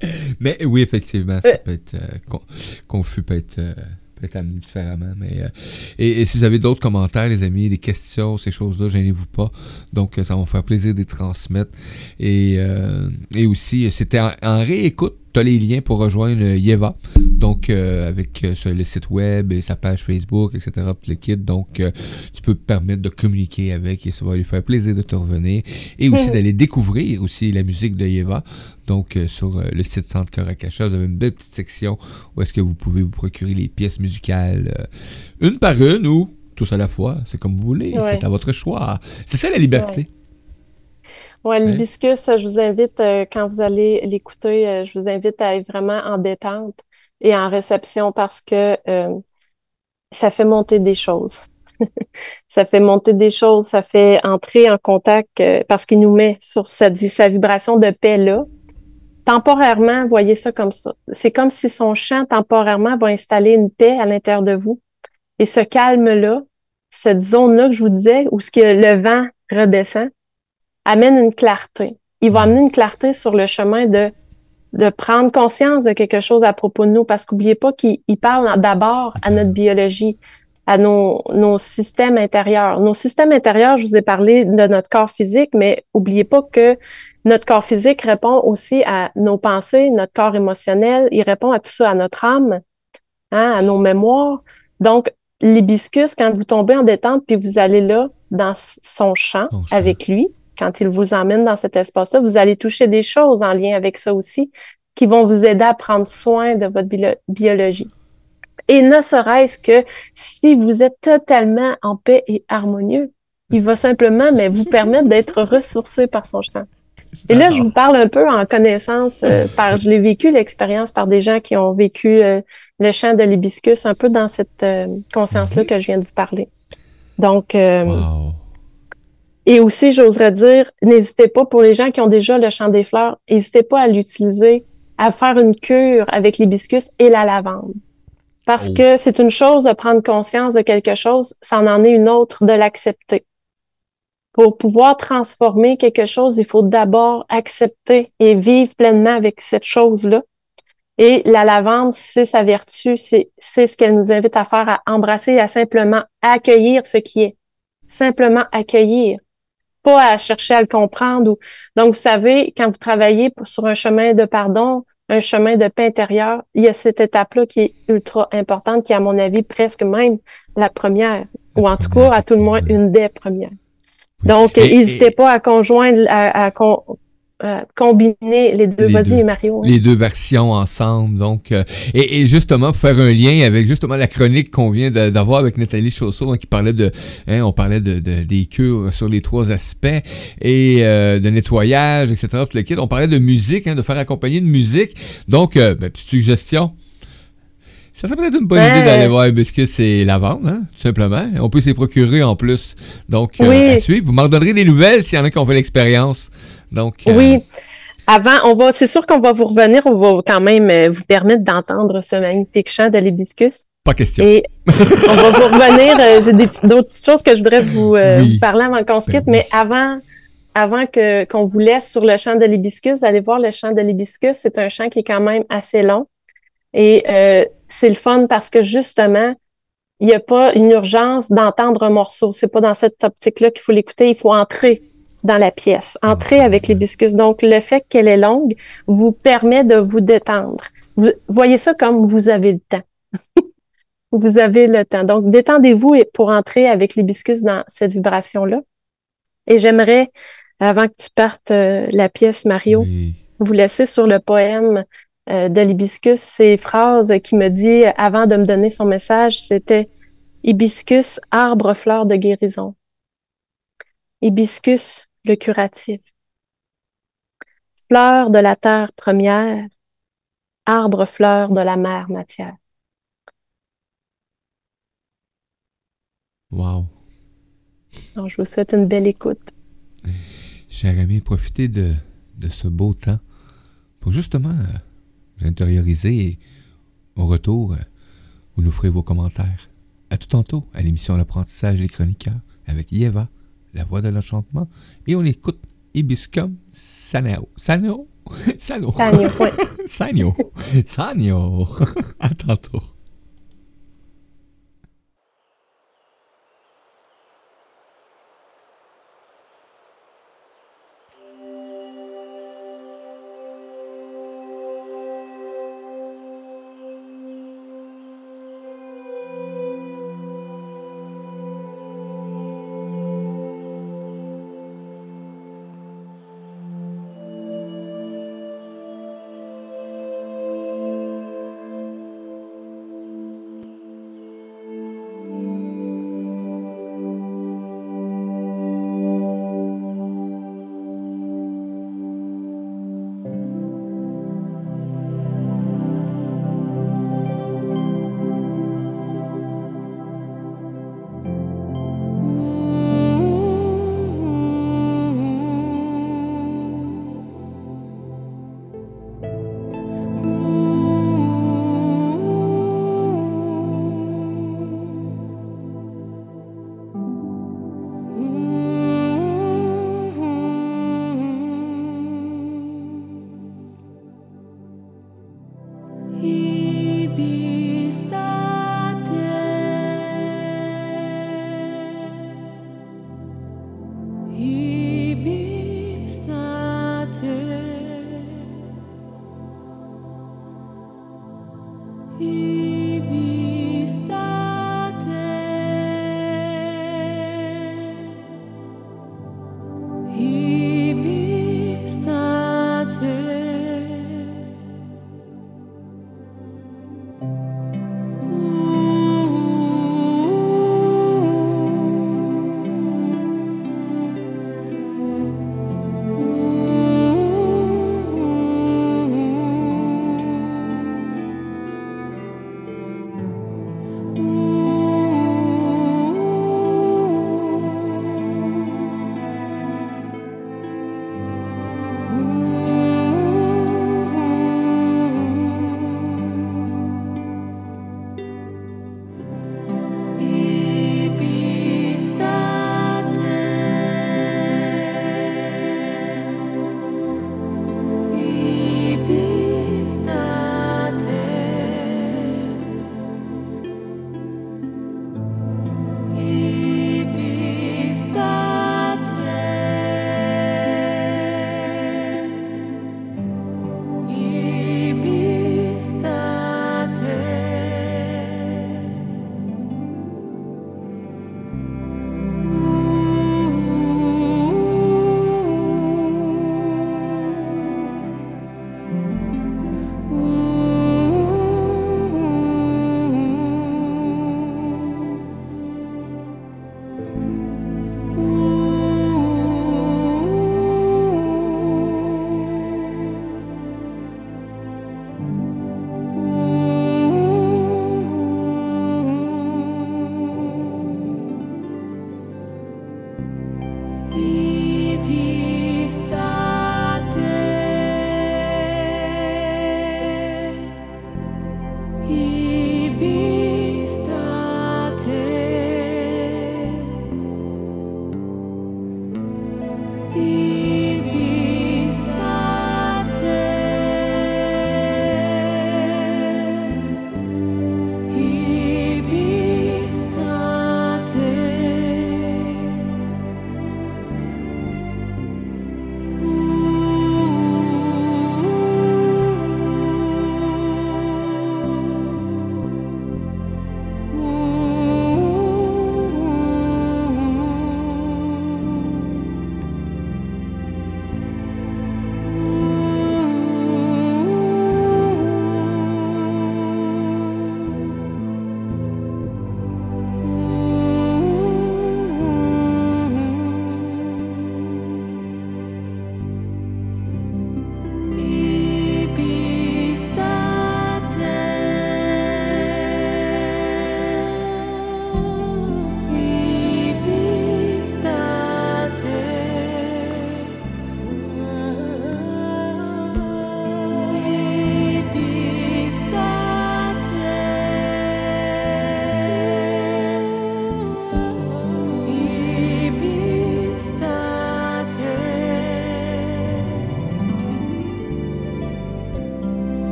Mais oui, effectivement, ça peut être. Euh, confus peut être. Euh, peut être amené différemment. Mais, euh, et, si vous avez d'autres commentaires, les amis, des questions, ces choses-là, gênez-vous pas. Donc, ça va me faire plaisir de les transmettre. Et, et aussi, c'était en, réécoute tu as les liens pour rejoindre Yeva. Donc, avec le site web et sa page Facebook, etc. le kit. Donc, tu peux te permettre de communiquer avec et ça va lui faire plaisir de te revenir. Et aussi d'aller découvrir aussi la musique de Yeva. Donc, sur le site Centre Caracacha, vous avez une belle petite section où est-ce que vous pouvez vous procurer les pièces musicales euh, une par une ou tous à la fois. C'est comme vous voulez. C'est à votre choix. C'est ça la liberté. Oui, l'hibiscus, je vous invite, euh, quand vous allez l'écouter, euh, je vous invite à être vraiment en détente et en réception parce que ça fait monter des choses. ça fait monter des choses, ça fait entrer en contact parce qu'il nous met sur cette, sa vibration de paix-là temporairement, voyez ça comme ça. C'est comme si son chant temporairement va installer une paix à l'intérieur de vous. Et ce calme-là, cette zone-là que je vous disais, où ce que le vent redescend, amène une clarté. Il va amener une clarté sur le chemin de, de prendre conscience de quelque chose à propos de nous, parce qu'oubliez pas qu'il parle d'abord à notre biologie, à nos, nos systèmes intérieurs. Nos systèmes intérieurs, je vous ai parlé de notre corps physique, mais oubliez pas que notre corps physique répond aussi à nos pensées, notre corps émotionnel, il répond à tout ça, à notre âme, hein, à nos mémoires. Donc, l'hibiscus, quand vous tombez en détente, puis vous allez là, dans son champ, avec lui, quand il vous emmène dans cet espace-là, vous allez toucher des choses en lien avec ça aussi, qui vont vous aider à prendre soin de votre biologie. Et ne serait-ce que si vous êtes totalement en paix et harmonieux, il va simplement mais vous permettre d'être ressourcé par son champ. Et là, je vous parle un peu en connaissance, euh, par, je l'ai vécu l'expérience par des gens qui ont vécu euh, le chant de l'hibiscus, un peu dans cette euh, conscience-là que je viens de vous parler. Donc, et aussi, j'oserais dire, n'hésitez pas pour les gens qui ont déjà le chant des fleurs, n'hésitez pas à l'utiliser, à faire une cure avec l'hibiscus et la lavande. Parce oh. que c'est une chose de prendre conscience de quelque chose, ça en est une autre de l'accepter pour pouvoir transformer quelque chose, il faut d'abord accepter et vivre pleinement avec cette chose-là. Et la lavande, c'est sa vertu, c'est ce qu'elle nous invite à faire, à embrasser et à simplement accueillir ce qui est. Simplement accueillir, pas à chercher à le comprendre. Donc, vous savez, quand vous travaillez sur un chemin de pardon, un chemin de paix intérieure, il y a cette étape-là qui est ultra importante, qui est à mon avis presque même la première, ou en tout cas, à tout le moins, une des premières. Donc, n'hésitez pas à conjoindre, à, combiner les deux. Vas-y, Mario. Les deux versions ensemble. Donc, euh, et, justement, pour faire un lien avec justement la chronique qu'on vient d'avoir avec Nathalie Chausseau, hein, qui parlait de, hein, on parlait de, des cures sur les trois aspects et euh, de nettoyage, etc. Tout le kit. On parlait de musique, hein, de faire accompagner de musique. Donc, euh, ben, petite suggestion ça serait peut-être une bonne idée d'aller voir que c'est la vente, hein, tout simplement. On peut s'y procurer en plus. Donc, euh, à suivre. Vous m'en donnerez des nouvelles s'il y en a qui ont fait l'expérience. Donc, euh, Oui. Avant, on va, c'est sûr qu'on va vous revenir. On va quand même euh, vous permettre d'entendre ce magnifique chant de l'hibiscus. Pas question. Et on va vous revenir. J'ai d'autres choses que je voudrais vous, parler avant qu'on se quitte, ben mais avant, avant que, qu'on vous laisse sur le chant de l'hibiscus, allez voir le chant de l'hibiscus. C'est un chant qui est quand même assez long. Et euh, c'est le fun parce que justement, il n'y a pas une urgence d'entendre un morceau. C'est pas dans cette optique-là qu'il faut l'écouter. Il faut entrer dans la pièce, entrer avec l'hibiscus. Donc, le fait qu'elle est longue vous permet de vous détendre. Vous, voyez ça comme vous avez le temps. vous avez le temps. Donc, détendez-vous pour entrer avec l'hibiscus dans cette vibration-là. Et j'aimerais, avant que tu partes euh, la pièce, Mario, vous laisser sur le poème euh, de l'hibiscus, ces phrases qui me dit avant de me donner son message, c'était hibiscus, arbre, fleur de guérison. Hibiscus, le curatif. Fleur de la terre première, arbre, fleur de la mer matière. Wow. je vous souhaite une belle écoute. Cher ami, profitez de, de ce beau temps pour justement euh, intérioriser et au retour, euh, vous nous ferez vos commentaires. À tout tantôt à l'émission L'apprentissage des chroniqueurs avec Yeva, la voix de l'enchantement, et on écoute Ibiscum Saneo. Saneo? Saneo. Saneo, Saneo. Saneo. à tantôt.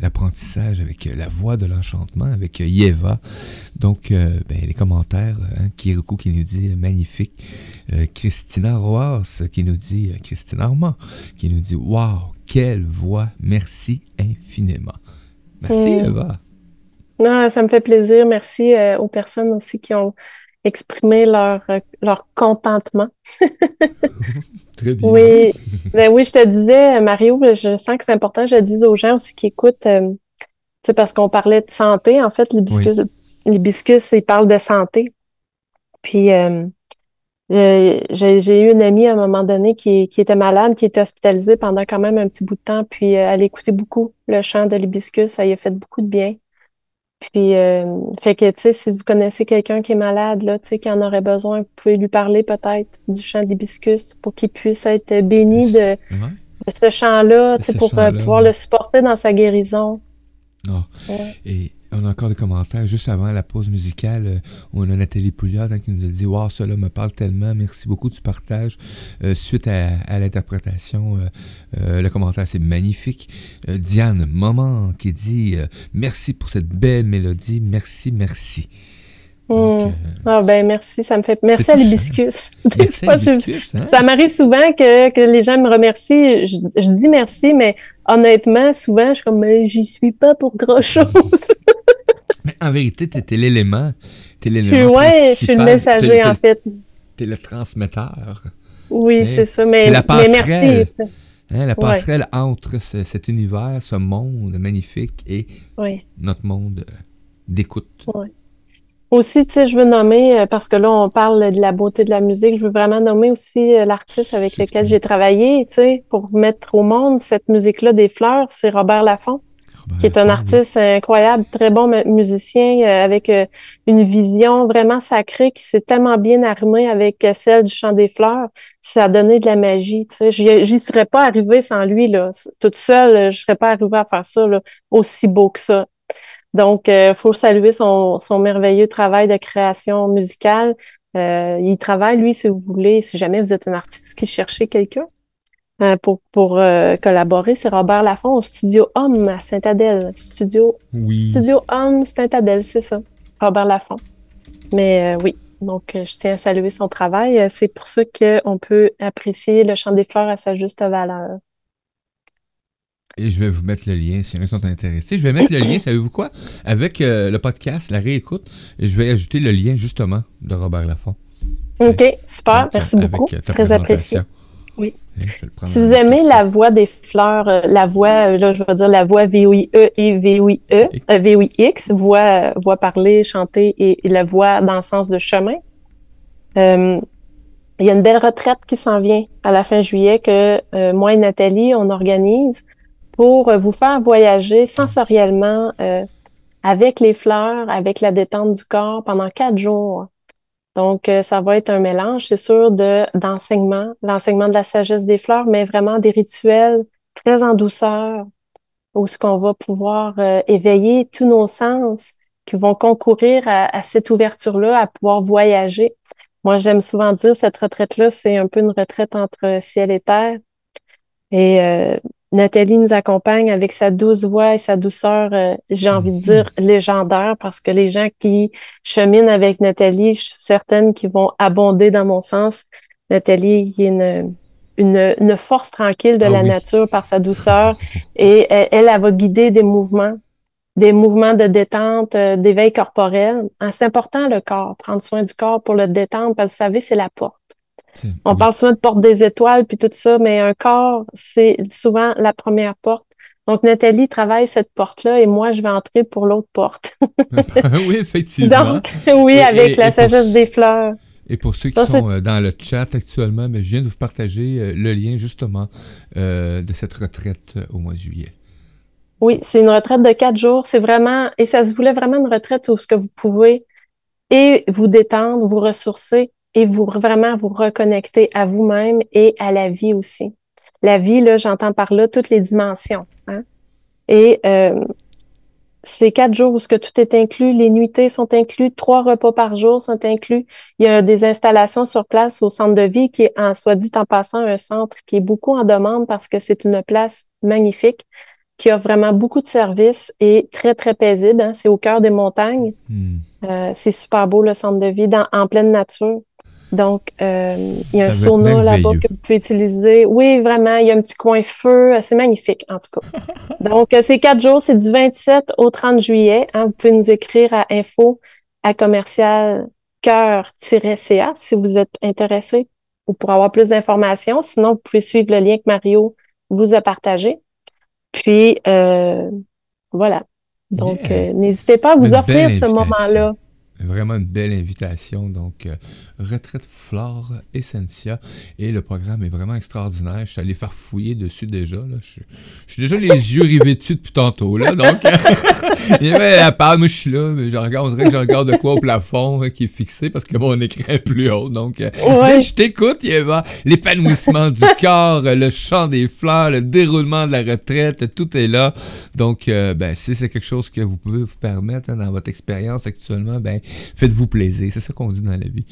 L'apprentissage avec la voix de l'enchantement, avec Yeva. Donc, ben, les commentaires, hein, Kirikou qui nous dit magnifique, Christina Roas qui nous dit, Christina Armand qui nous dit Waouh, quelle voix, merci infiniment. Merci Eva. Ah, ça me fait plaisir. Merci aux personnes aussi qui ont exprimé leur, leur contentement. Très bien. Oui, ben oui, je te disais, Mario, je sens que c'est important, je le dis aux gens aussi qui écoutent, c'est euh, parce qu'on parlait de santé, en fait, l'hibiscus, l'hibiscus, il parle de santé. Puis, euh, j'ai eu une amie à un moment donné qui, qui, était malade, qui était hospitalisée pendant quand même un petit bout de temps, puis euh, elle écoutait beaucoup le chant de l'hibiscus, ça lui a fait beaucoup de bien. Puis, euh, fait que, tu sais, si vous connaissez quelqu'un qui est malade, là, tu sais, qui en aurait besoin, vous pouvez lui parler peut-être du chant d'hibiscus pour qu'il puisse être béni de, ce chant-là, tu sais, pour euh, pouvoir le supporter dans sa guérison. Ah. Et on a encore des commentaires. Juste avant la pause musicale, euh, on a Nathalie Pouliard hein, qui nous a dit Wow, cela me parle tellement. Merci beaucoup du partage. Euh, suite à, l'interprétation, euh, le commentaire, c'est magnifique. Diane Moment qui dit Merci pour cette belle mélodie. Merci, merci. Hmm. ah ben merci, ça me fait merci à l'hibiscus. Hein? Ça m'arrive souvent que, les gens me remercient. Je, dis merci, mais honnêtement, souvent, je suis comme j'y suis pas pour grand chose. Mais en vérité, tu étais l'élément. Tu l'élément. Ouais, je suis le messager, en fait. Tu es le transmetteur. Oui, c'est ça. Mais, la passerelle, merci. Hein, la passerelle entre cet univers, ce monde magnifique et notre monde d'écoute. Aussi, tu sais, je veux nommer, euh, parce que là, on parle de la beauté de la musique, je veux vraiment nommer aussi euh, l'artiste avec lequel j'ai travaillé, tu sais, pour mettre au monde cette musique-là des fleurs, c'est Robert Laffont qui est un artiste incroyable, très bon musicien euh, avec euh, une vision vraiment sacrée qui s'est tellement bien armée avec euh, celle du chant des fleurs. Ça a donné de la magie. Tu sais. J'y serais pas arrivée sans lui. Là. Toute seule, je serais pas arrivée à faire ça là, aussi beau que ça. Donc, il faut saluer son, son merveilleux travail de création musicale. il travaille, lui, si vous voulez, si jamais vous êtes un artiste qui cherchez quelqu'un, euh, pour, pour euh, collaborer, c'est Robert Laffont au Studio Homme à Saint-Adèle. Studio, Studio Homme Saint-Adèle, c'est ça. Robert Laffont. Mais euh, oui, donc je tiens à saluer son travail. C'est pour ça qu'on peut apprécier le chant des fleurs à sa juste valeur. Et je vais vous mettre le lien si les gens sont intéressés. Je vais mettre le lien, savez-vous quoi? Avec le podcast, la réécoute, et je vais ajouter le lien justement de Robert Laffont. OK, super, merci beaucoup. Très apprécié. Oui. Si vous aimez la voix des fleurs, euh, la voix, euh, là, je veux dire la voix V-O-I-E et V-O-I-E, euh, V-O-I-X, voix, voix parler, chanter et, la voix dans le sens de chemin. il y a une belle retraite qui s'en vient à la fin juillet que moi et Nathalie, on organise pour vous faire voyager sensoriellement avec les fleurs, avec la détente du corps pendant quatre jours. Donc, euh, ça va être un mélange, c'est sûr, de d'enseignement, l'enseignement de la sagesse des fleurs, mais vraiment des rituels très en douceur, où ce qu'on va pouvoir euh, éveiller tous nos sens qui vont concourir à, cette ouverture-là, à pouvoir voyager. Moi, j'aime souvent dire cette retraite-là, c'est un peu une retraite entre ciel et terre. Et euh, Nathalie nous accompagne avec sa douce voix et sa douceur, euh, j'ai envie de dire légendaire, parce que les gens qui cheminent avec Nathalie, je suis certaine qu'ils vont abonder dans mon sens. Nathalie est une, une, une force tranquille de ah la nature par sa douceur et elle, elle, va guider des mouvements, des mouvements de détente, euh, d'éveil corporel. Ah, c'est important le corps, prendre soin du corps pour le détendre, parce que vous savez, c'est la porte. On parle souvent de porte des étoiles puis tout ça, mais un corps, c'est souvent la première porte. Donc, Nathalie travaille cette porte-là et moi, je vais entrer pour l'autre porte. oui, effectivement. Donc, oui, avec la sagesse des fleurs. Et pour ceux qui sont euh, dans le chat actuellement, mais je viens de vous partager euh, le lien justement euh, de cette retraite au mois de juillet. Oui, c'est une retraite de quatre jours. C'est vraiment, et ça se voulait vraiment une retraite où ce que vous pouvez et vous détendre, vous ressourcer et vous vraiment vous reconnecter à vous-même et à la vie aussi. La vie, là, j'entends par là toutes les dimensions. Hein? Et euh, ces quatre jours où ce que tout est inclus, les nuitées sont inclus, trois repas par jour sont inclus. Il y a des installations sur place au centre de vie qui est, en, soit dit en passant, un centre qui est beaucoup en demande parce que c'est une place magnifique. qui offre vraiment beaucoup de services et très, très paisible. Hein. C'est au cœur des montagnes. Hmm. Euh, c'est super beau, le centre de vie, dans, en pleine nature. Donc, euh, il y a un Ça sauna là-bas que vous pouvez utiliser. Oui, vraiment, il y a un petit coin feu. Euh, C'est magnifique, en tout cas. Donc, euh, c'est quatre jours. C'est du 27 au 30 juillet. hein. Vous pouvez nous écrire à info à commercial cœur-ca si vous êtes intéressé ou pour avoir plus d'informations. Sinon, vous pouvez suivre le lien que Mario vous a partagé. Puis, euh, voilà. Donc, Yeah. euh, n'hésitez pas à vous Une offrir ce moment-là. Vraiment une belle invitation. Donc, euh, Retraite Flore Essentia. Et le programme est vraiment extraordinaire. Je suis allé faire fouiller dessus déjà. Là. Je, je suis déjà les yeux rivés dessus depuis tantôt. Là. Donc, il y avait la part. Moi, je suis là. Mais je regarde, on dirait que je regarde de quoi au plafond hein, qui est fixé parce que mon écran est plus haut. Donc, euh, Ouais. je t'écoute, Eva. L'épanouissement du corps, le chant des fleurs, le déroulement de la retraite, tout est là. Donc, euh, ben, si c'est quelque chose que vous pouvez vous permettre hein, dans votre expérience actuellement, ben, faites-vous plaisir. C'est ça qu'on dit dans la vie.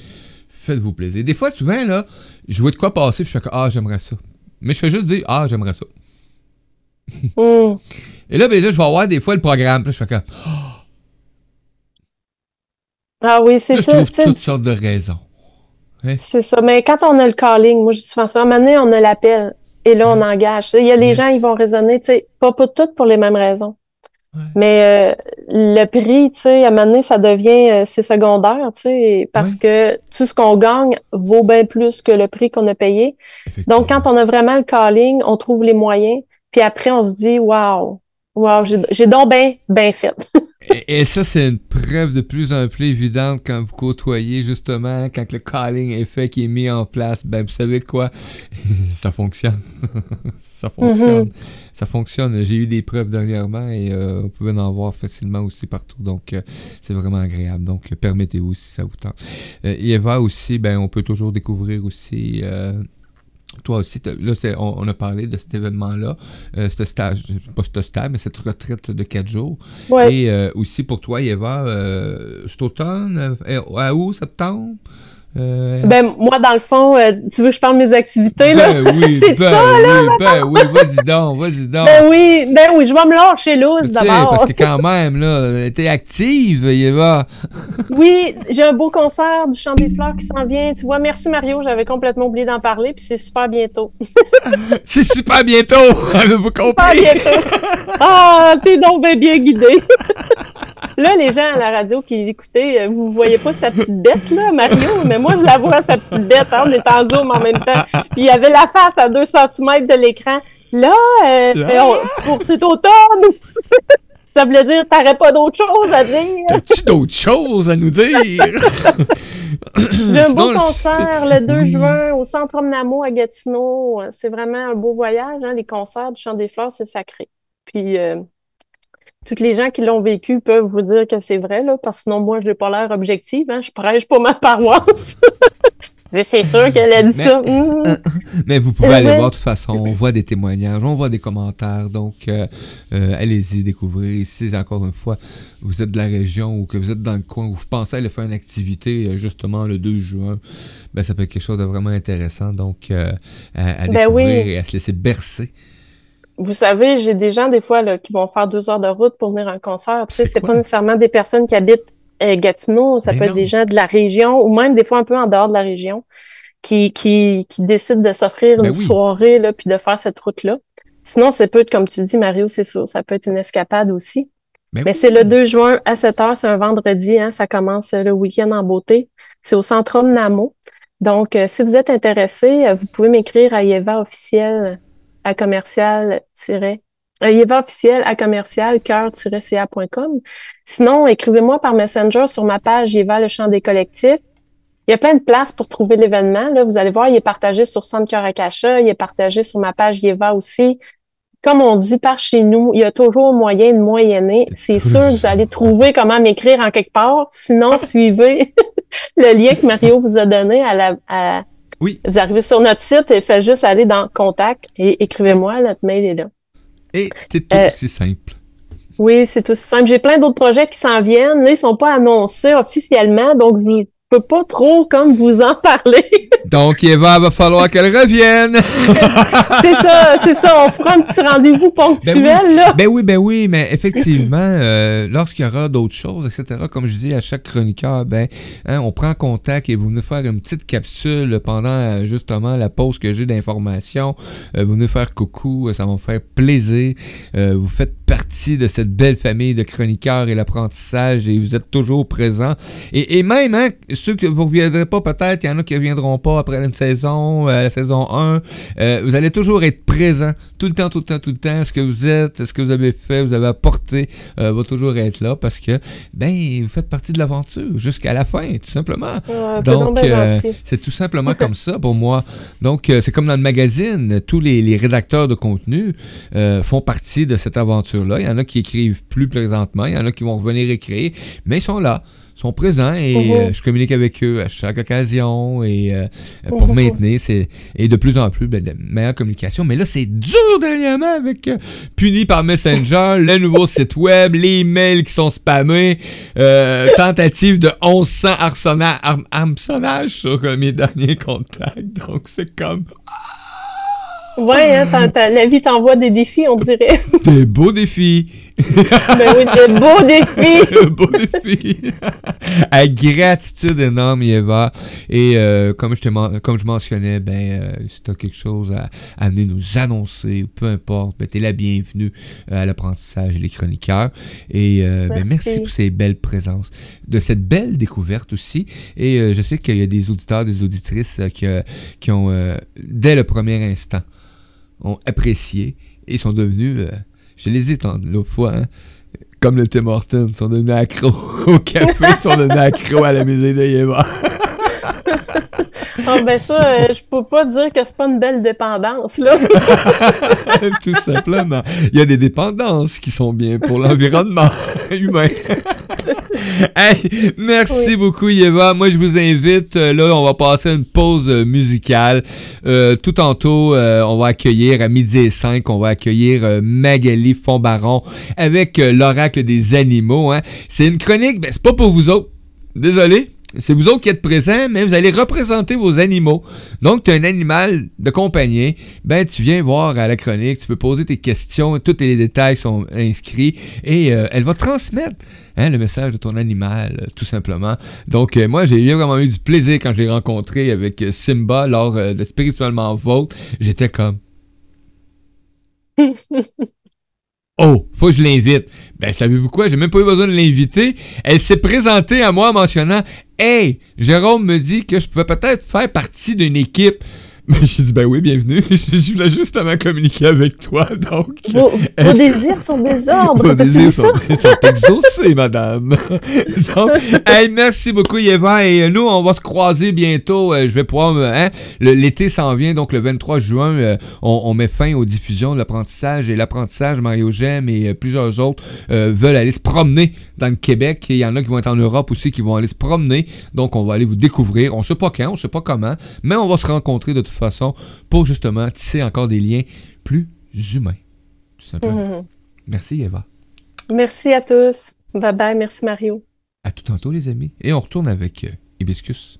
Faites-vous plaisir. Des fois, souvent, là, je vois de quoi passer, puis je fais ah, j'aimerais ça. Mais je fais juste dire, ah, j'aimerais ça. Hum. Et là, ben, là, je vais avoir des fois le programme, puis là, je fais comme, Ah oui, c'est là, je ça. trouve toutes sortes de raisons. C'est ça. Mais quand on a le calling, moi, je dis souvent ça, à un moment donné, on a l'appel. Et là, on engage. Tu sais, Il y a les Yes. gens, ils vont raisonner, tu sais, pas pour toutes pour les mêmes raisons. Ouais. Mais euh, le prix, tu sais, à un moment donné, ça devient, euh, c'est secondaire, tu sais, parce que tout ce qu'on gagne vaut bien plus que le prix qu'on a payé. Donc, quand on a vraiment le calling, on trouve les moyens, puis après, on se dit, waouh, waouh, j'ai j'ai donc bien, bien fait. Et, et ça, c'est une preuve de plus en plus évidente quand vous côtoyez, justement, quand le calling est fait, qui est mis en place. Ben, vous savez quoi? ça fonctionne. ça fonctionne. Ça fonctionne. J'ai eu des preuves dernièrement et euh, vous pouvez en voir facilement aussi partout. Donc, euh, c'est vraiment agréable. Donc, euh, permettez-vous si ça vous tente. Euh, Eva aussi, ben, on peut toujours découvrir aussi. Toi aussi, là, c'est- on, on a parlé de cet événement-là, euh, ce stage, pas ce stage, mais cette retraite de quatre jours. Ouais. Et euh, aussi pour toi, Eva, euh, cet automne, euh, à où, septembre? Euh, Ben, moi, dans le fond, euh, tu veux que je parle de mes activités, là? ben oui, C'est ben ça, oui, ben oui, vas-y donc, vas-y donc. Ben oui, ben oui, je vais me lâcher sais, d'abord. parce que quand même, là, t'es active, Eva. Oui, j'ai un beau concert du Chant des Fleurs qui s'en vient. Tu vois, merci Mario, j'avais complètement oublié d'en parler, puis c'est super bientôt. C'est super bientôt, avez-vous Super compris? bientôt. Ah, t'es donc bien, bien guidé. Là, les gens à la radio qui écoutaient, euh, vous voyez pas sa petite bête, là, Mario, mais moi, je la vois, sa petite bête, hein, on est en zoom en même temps. Puis il y avait la face à 2 cm de l'écran. Là, euh, Là? on- pour cet automne, ça voulait dire t'aurais pas d'autre chose à dire. T'as-tu d'autres choses à nous dire? J'ai un beau concert le 2 Oui. juin au Centre Omnamo à Gatineau. C'est vraiment un beau voyage. Hein? Les concerts du Chant des Fleurs, c'est sacré. Puis, euh, toutes les gens qui l'ont vécu peuvent vous dire que c'est vrai, là, parce que sinon, moi, je n'ai pas l'air objective. Hein? Je prêche pas ma paroisse. c'est sûr qu'elle a dit Mais- ça. Hum. Mais vous pouvez aller voir de toute façon. On voit des témoignages, on voit des commentaires. Donc, euh, euh, allez-y découvrir. Si, encore une fois, vous êtes de la région ou que vous êtes dans le coin ou vous pensez aller faire une activité euh, justement le 2 juin, ben, ça peut être quelque chose de vraiment intéressant. Donc, euh, à, à Ben découvrir oui. et à se laisser bercer. Vous savez, j'ai des gens, des fois, là, qui vont faire deux heures de route pour venir à un concert. Tu sais, C'est pas nécessairement des personnes qui habitent euh, Gatineau, ça peut être des gens de la région ou même des fois un peu en dehors de la région qui, qui, qui décident de s'offrir Ben une oui. soirée, là, puis de faire cette route-là. Sinon, c'est peut être, comme tu dis, Mario, c'est sûr, ça peut être une escapade aussi. Ben Mais oui. c'est le 2 juin à 7 heures, c'est un vendredi, hein, ça commence euh, le week-end en beauté. C'est au Centre Namo. Donc, euh, si vous êtes intéressé, vous pouvez m'écrire à Yeva officiel à commercial euh, Yeva officiel à commercial cœur-ca.com. Sinon, écrivez-moi par Messenger sur ma page Yeva le chant des collectifs. Il y a plein de places pour trouver l'événement. Là, vous allez voir, il est partagé sur Centre Cœur Acacha, il est partagé sur ma page Yeva aussi. Comme on dit par chez nous, il y a toujours moyen de moyenner. C'est sûr que vous allez trouver comment m'écrire en quelque part. Sinon, suivez le lien que Mario vous a donné à la, à- Oui. Vous arrivez sur notre site et faites juste aller dans Contact et écrivez-moi, notre mail est là. Et c'est tout Euh, aussi simple. Oui, c'est aussi simple. J'ai plein d'autres projets qui s'en viennent. Là, ils sont pas annoncés officiellement, donc je peux pas trop comme vous en parler. Donc, Eva, va falloir qu'elle revienne. c'est ça, c'est ça. On se prend un petit rendez-vous ponctuel, ben oui, là. Ben oui, ben oui, mais effectivement, euh, lorsqu'il y aura d'autres choses, etc., comme je dis à chaque chroniqueur, ben, hein, on prend contact et vous venez faire une petite capsule pendant euh, justement la pause que j'ai d'informations. Euh, vous venez faire coucou, ça va me faire plaisir. vous faites partie de cette belle famille de chroniqueurs et l'apprentissage et vous êtes toujours présents. Et, et même, hein, ceux que vous reviendrez pas peut-être, il y en a qui reviendront pas après une saison, la saison 1, vous allez toujours être présents tout le temps, tout le temps, tout le temps. Ce que vous êtes, ce que vous avez fait, vous avez apporté, va toujours être là parce que, ben, vous faites partie de l'aventure jusqu'à la fin, tout simplement. Donc, euh, c'est tout simplement comme ça pour moi. Donc, euh, c'est comme dans le magazine, tous les, rédacteurs de contenu euh, font partie de cette aventure-là. Il y en a qui écrivent plus présentement, il y en a qui vont revenir écrire, mais ils sont là sont présents et euh, je communique avec eux à chaque occasion et euh, pour mhm. maintenir c'est et de plus en plus ben, de meilleure communication. Mais là, c'est dur dernièrement avec euh, puni par Messenger, le nouveau site web, les mails qui sont spammés, tentative de 1100 hameçonnages sur mes derniers contacts. Donc c'est comme Ouais, hein, la vie t'envoie des défis, on dirait. Des beaux défis. ben oui, des beaux défis. beaux défis. à gratitude énorme, Eva. Et euh, comme, je comme je mentionnais, ben, euh, si tu as quelque chose à, à, venir nous annoncer, peu importe, ben, tu es la bienvenue euh, à l'apprentissage et les chroniqueurs. Et merci. Ben, merci pour ces belles présences, de cette belle découverte aussi. Et je sais qu'il y a des auditeurs, des auditrices qui, qui ont, dès le premier instant, ont apprécié et sont devenus, euh, je les ai l'autre fois, hein, comme le Tim Hortons, sont devenus accros au café, sont devenus accros à la musée de Yéva. Ah ben ça, euh, je peux pas dire que c'est pas une belle dépendance, là. Tout simplement. Il y a des dépendances qui sont bien pour l'environnement humain. hey, merci beaucoup, Yeva. Moi, je vous invite, euh, là, on va passer une pause euh, musicale. tout tantôt, on va accueillir, à midi et 5, on va accueillir Magali Fondbaron avec l'oracle des animaux. Hein. C'est une chronique, ben, c'est pas pour vous autres. Désolé, c'est vous autres qui êtes présents, mais vous allez représenter vos animaux. Donc, tu as un animal de compagnie, ben tu viens voir à la chronique, tu peux poser tes questions, tous les détails sont inscrits et euh, elle va transmettre hein, le message de ton animal, euh, tout simplement. Donc, euh, moi, j'ai vraiment eu du plaisir quand je l'ai rencontré avec Simba lors de Spirituellement Vôtre. J'étais comme... Oh, faut que je l'invite. Ben, savez-vous quoi? J'ai même pas eu besoin de l'inviter. Elle s'est présentée à moi en mentionnant Hey, Jérôme me dit que je pouvais peut-être faire partie d'une équipe. Mais j'ai dit, ben oui, bienvenue. Je voulais justement communiquer avec toi, donc. Vos, désirs sont des ordres. Vos désirs sont, exaucés, madame. donc, hey, merci beaucoup, Yéva. Et nous, on va se croiser bientôt. Euh, je vais pouvoir. Hein, L'été s'en vient, donc le 23 juin, euh, on, met fin aux diffusions de l'apprentissage. Et l'apprentissage, Mario Gem et euh, plusieurs autres veulent aller se promener dans le Québec. Et il y en a qui vont être en Europe aussi, qui vont aller se promener. Donc, on va aller vous découvrir. On sait pas quand, on sait pas comment, mais on va se rencontrer de toute façon pour justement tisser encore des liens plus humains. Tout simplement. Mhm. Merci Eva. Merci à tous. Bye bye. Merci Mario. À tout tantôt les amis. Et on retourne avec euh, Hibiscus.